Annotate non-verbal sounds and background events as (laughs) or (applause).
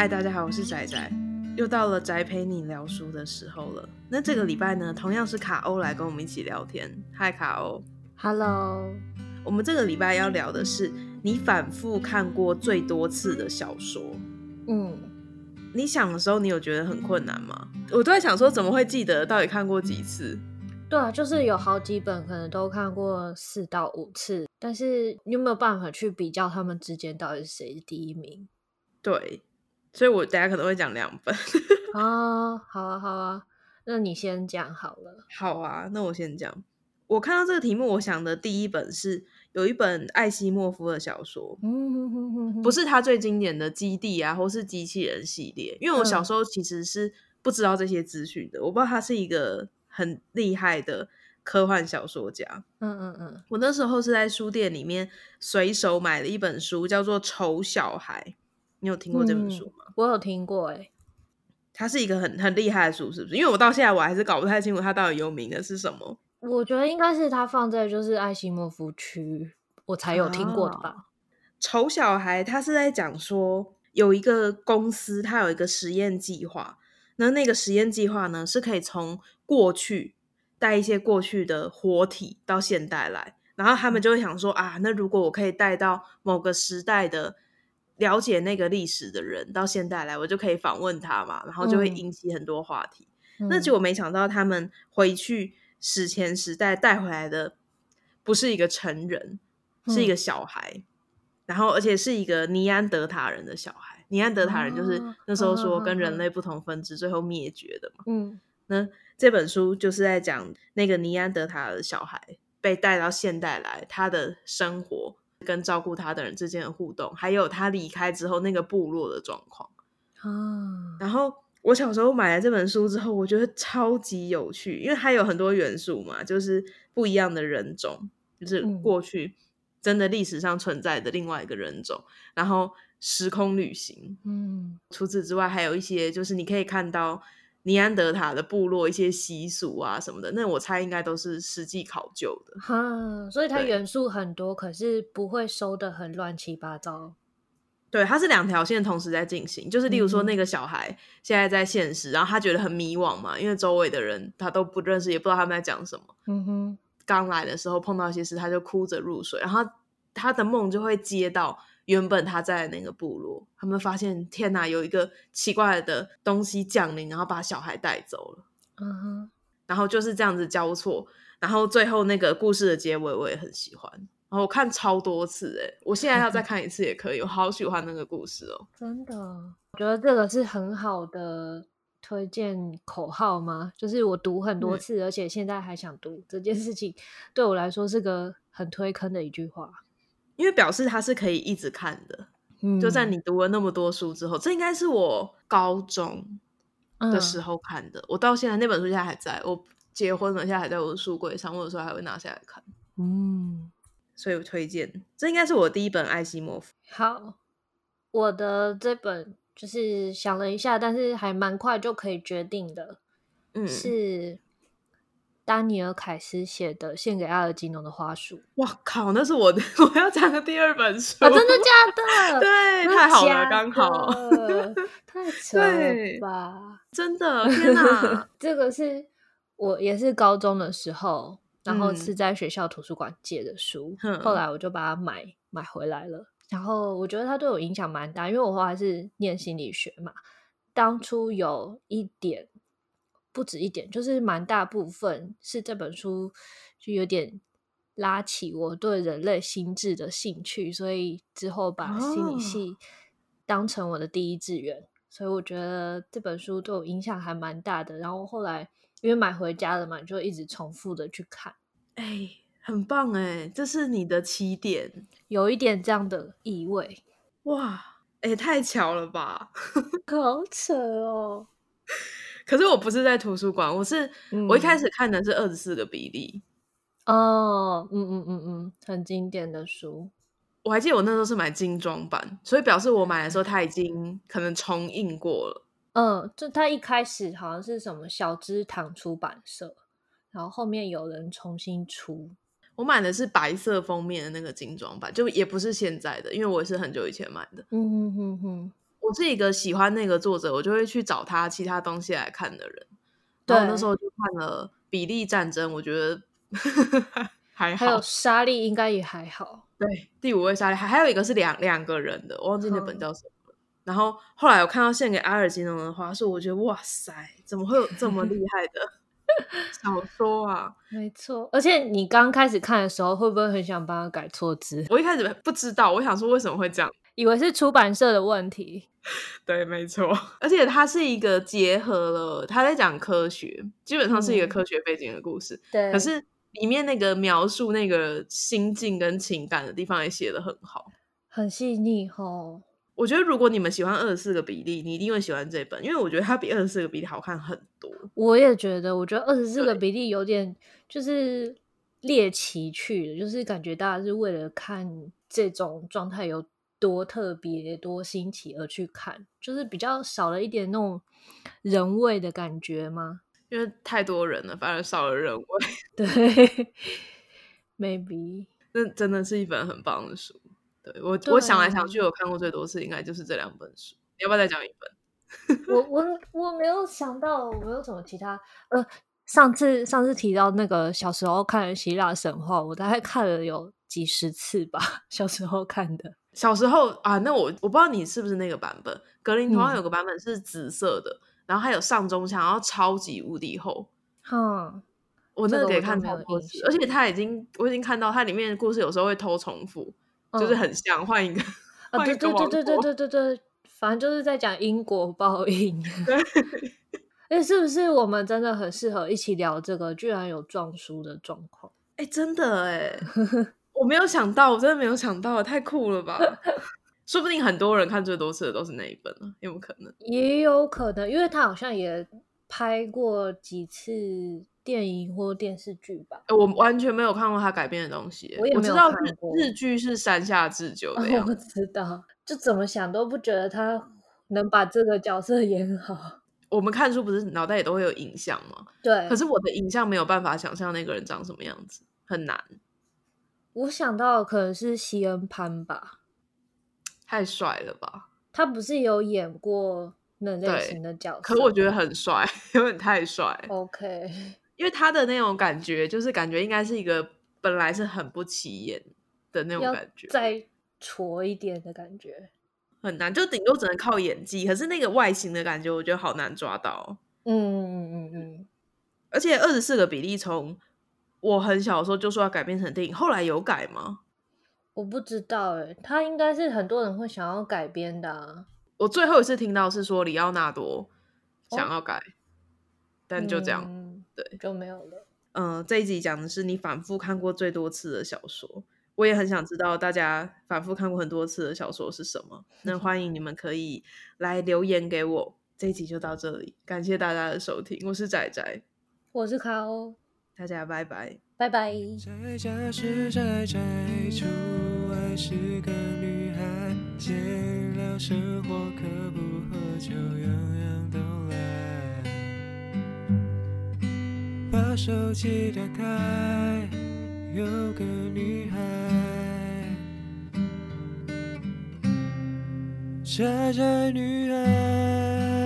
嗨，大家好，我是仔仔，又到了宅陪你聊书的时候了。那这个礼拜呢，同样是卡欧来跟我们一起聊天。嗨，卡欧，Hello。我们这个礼拜要聊的是你反复看过最多次的小说。嗯，你想的时候，你有觉得很困难吗？我都在想说，怎么会记得到底看过几次？对啊，就是有好几本可能都看过四到五次，但是你有没有办法去比较他们之间到底是谁是第一名？对。所以我大家可能会讲两本啊，(laughs) 好啊，好啊，那你先讲好了。好啊，那我先讲。我看到这个题目，我想的第一本是有一本艾西莫夫的小说，不是他最经典的《基地》啊，或是机器人系列。因为我小时候其实是不知道这些资讯的，我不知道他是一个很厉害的科幻小说家。嗯嗯嗯，我那时候是在书店里面随手买了一本书，叫做《丑小孩》。你有听过这本书吗？嗯、我有听过、欸，哎，它是一个很很厉害的书，是不是？因为我到现在我还是搞不太清楚它到底有名的是什么。我觉得应该是它放在就是艾西莫夫区，我才有听过的吧。啊、丑小孩，他是在讲说有一个公司，它有一个实验计划，那那个实验计划呢是可以从过去带一些过去的活体到现代来，然后他们就会想说啊，那如果我可以带到某个时代的。了解那个历史的人到现代来，我就可以访问他嘛，然后就会引起很多话题。嗯、那结果没想到他们回去史前时代带回来的不是一个成人，嗯、是一个小孩，然后而且是一个尼安德塔人的小孩。尼安德塔人就是那时候说跟人类不同分支，最后灭绝的嘛。嗯，那这本书就是在讲那个尼安德塔的小孩被带到现代来，他的生活。跟照顾他的人之间的互动，还有他离开之后那个部落的状况啊。然后我小时候买了这本书之后，我觉得超级有趣，因为它有很多元素嘛，就是不一样的人种，就是过去真的历史上存在的另外一个人种，嗯、然后时空旅行。嗯，除此之外，还有一些就是你可以看到。尼安德塔的部落一些习俗啊什么的，那我猜应该都是实际考究的。哈，所以它元素很多，可是不会收得很乱七八糟。对，它是两条线同时在进行，就是例如说那个小孩现在在现实，嗯、然后他觉得很迷惘嘛，因为周围的人他都不认识，也不知道他们在讲什么。嗯哼，刚来的时候碰到一些事，他就哭着入睡，然后他的梦就会接到。原本他在那个部落，他们发现天哪，有一个奇怪的东西降临，然后把小孩带走了。嗯哼、uh，huh. 然后就是这样子交错，然后最后那个故事的结尾我也很喜欢，然后我看超多次哎，我现在要再 (laughs) 看一次也可以，我好喜欢那个故事哦。真的，我觉得这个是很好的推荐口号吗？就是我读很多次，嗯、而且现在还想读这件事情，对我来说是个很推坑的一句话。因为表示它是可以一直看的，嗯、就在你读了那么多书之后，这应该是我高中的时候看的。嗯、我到现在那本书现在还在，我结婚了，现在还在我的书柜上，我有时候还会拿下来看。嗯，所以我推荐，这应该是我第一本艾西莫夫。好，我的这本就是想了一下，但是还蛮快就可以决定的，嗯，是。丹尼尔·凯斯写的《献给阿尔吉农的花束》，哇靠，那是我的 (laughs) 我要讲的第二本书啊！真的假的？(laughs) 对，太好了，刚好，太 (laughs) 扯了吧！真的，天哪！这个是我也是高中的时候，然后是在学校图书馆借的书，嗯、后来我就把它买买回来了。然后我觉得它对我影响蛮大，因为我后来是念心理学嘛，当初有一点。不止一点，就是蛮大部分是这本书就有点拉起我对人类心智的兴趣，所以之后把心理系当成我的第一志愿。哦、所以我觉得这本书对我影响还蛮大的。然后后来因为买回家了嘛，就一直重复的去看。哎，很棒哎，这是你的起点，有一点这样的意味。哇，哎，太巧了吧，(laughs) 好扯哦。可是我不是在图书馆，我是、嗯、我一开始看的是二十四个比例哦，嗯嗯嗯嗯，很经典的书。我还记得我那时候是买精装版，所以表示我买的时候它已经可能重印过了。嗯，就它一开始好像是什么小芝堂出版社，然后后面有人重新出。我买的是白色封面的那个精装版，就也不是现在的，因为我是很久以前买的。嗯哼哼哼。我我是一个喜欢那个作者，我就会去找他其他东西来看的人。对，那时候就看了《比利战争》，我觉得 (laughs) 还好。还有莎莉应该也还好。对，第五位莎莉还还有一个是两两个人的，我忘记那本叫什么。嗯、然后后来我看到献给阿尔金农的花束，我觉得哇塞，怎么会有这么厉害的 (laughs) 小说啊？没错，而且你刚开始看的时候，会不会很想帮他改错字？我一开始不知道，我想说为什么会这样，以为是出版社的问题。(laughs) 对，没错，而且它是一个结合了他在讲科学，基本上是一个科学背景的故事。嗯、对，可是。里面那个描述那个心境跟情感的地方也写得很好，很细腻哦。我觉得如果你们喜欢二十四个比例，你一定会喜欢这本，因为我觉得它比二十四个比例好看很多。我也觉得，我觉得二十四个比例有点就是猎奇去的，就是感觉大家是为了看这种状态有多特别、多新奇而去看，就是比较少了一点那种人味的感觉吗？因为太多人了，反而少了人味。(laughs) 对，(laughs) maybe 那真的是一本很棒的书。对我，对我想来想去，我看过最多次应该就是这两本书。你要不要再讲一本？(laughs) 我我我没有想到，我没有什么其他。呃，上次上次提到那个小时候看的希腊神话，我大概看了有几十次吧。(laughs) 小时候看的，小时候啊，那我我不知道你是不是那个版本。格林童话有个版本是紫色的。嗯然后还有上中下，然后超级无敌厚。嗯，我那个可以看超多次，而且他已经，我已经看到它里面的故事有时候会偷重复，嗯、就是很像换一个。啊，对对对对对对对对，反正就是在讲因果报应。(laughs) 对，(laughs) 哎，是不是我们真的很适合一起聊这个？居然有撞书的状况？哎，真的哎，(laughs) 我没有想到，我真的没有想到，太酷了吧！说不定很多人看最多次的都是那一本了，有没有可能？也有可能，因为他好像也拍过几次电影或电视剧吧。我完全没有看过他改编的东西，我也没有看过。我知道日剧是山下智久的我知道，就怎么想都不觉得他能把这个角色演好。(laughs) 我们看书不是脑袋也都会有影像吗？对。可是我的影像没有办法想象那个人长什么样子，很难。我想到可能是西恩潘吧。太帅了吧！他不是有演过那类型的角色，可我觉得很帅，(laughs) 有点太帅。OK，因为他的那种感觉，就是感觉应该是一个本来是很不起眼的那种感觉，再矬一点的感觉很难，就顶多只能靠演技。可是那个外形的感觉，我觉得好难抓到。嗯嗯嗯嗯，而且二十四个比例，从我很小的时候就说要改编成电影，后来有改吗？我不知道哎，他应该是很多人会想要改编的啊。我最后一次听到是说里奥纳多想要改，哦、但就这样，嗯、对，就没有了。嗯、呃，这一集讲的是你反复看过最多次的小说，我也很想知道大家反复看过很多次的小说是什么。那欢迎你们可以来留言给我。这一集就到这里，感谢大家的收听，我是仔仔，我是卡欧，大家拜拜。拜拜。在家是宅宅，出外是个女孩，闲聊生活可不喝酒，样样都把手机打开，有个女孩，傻傻女孩。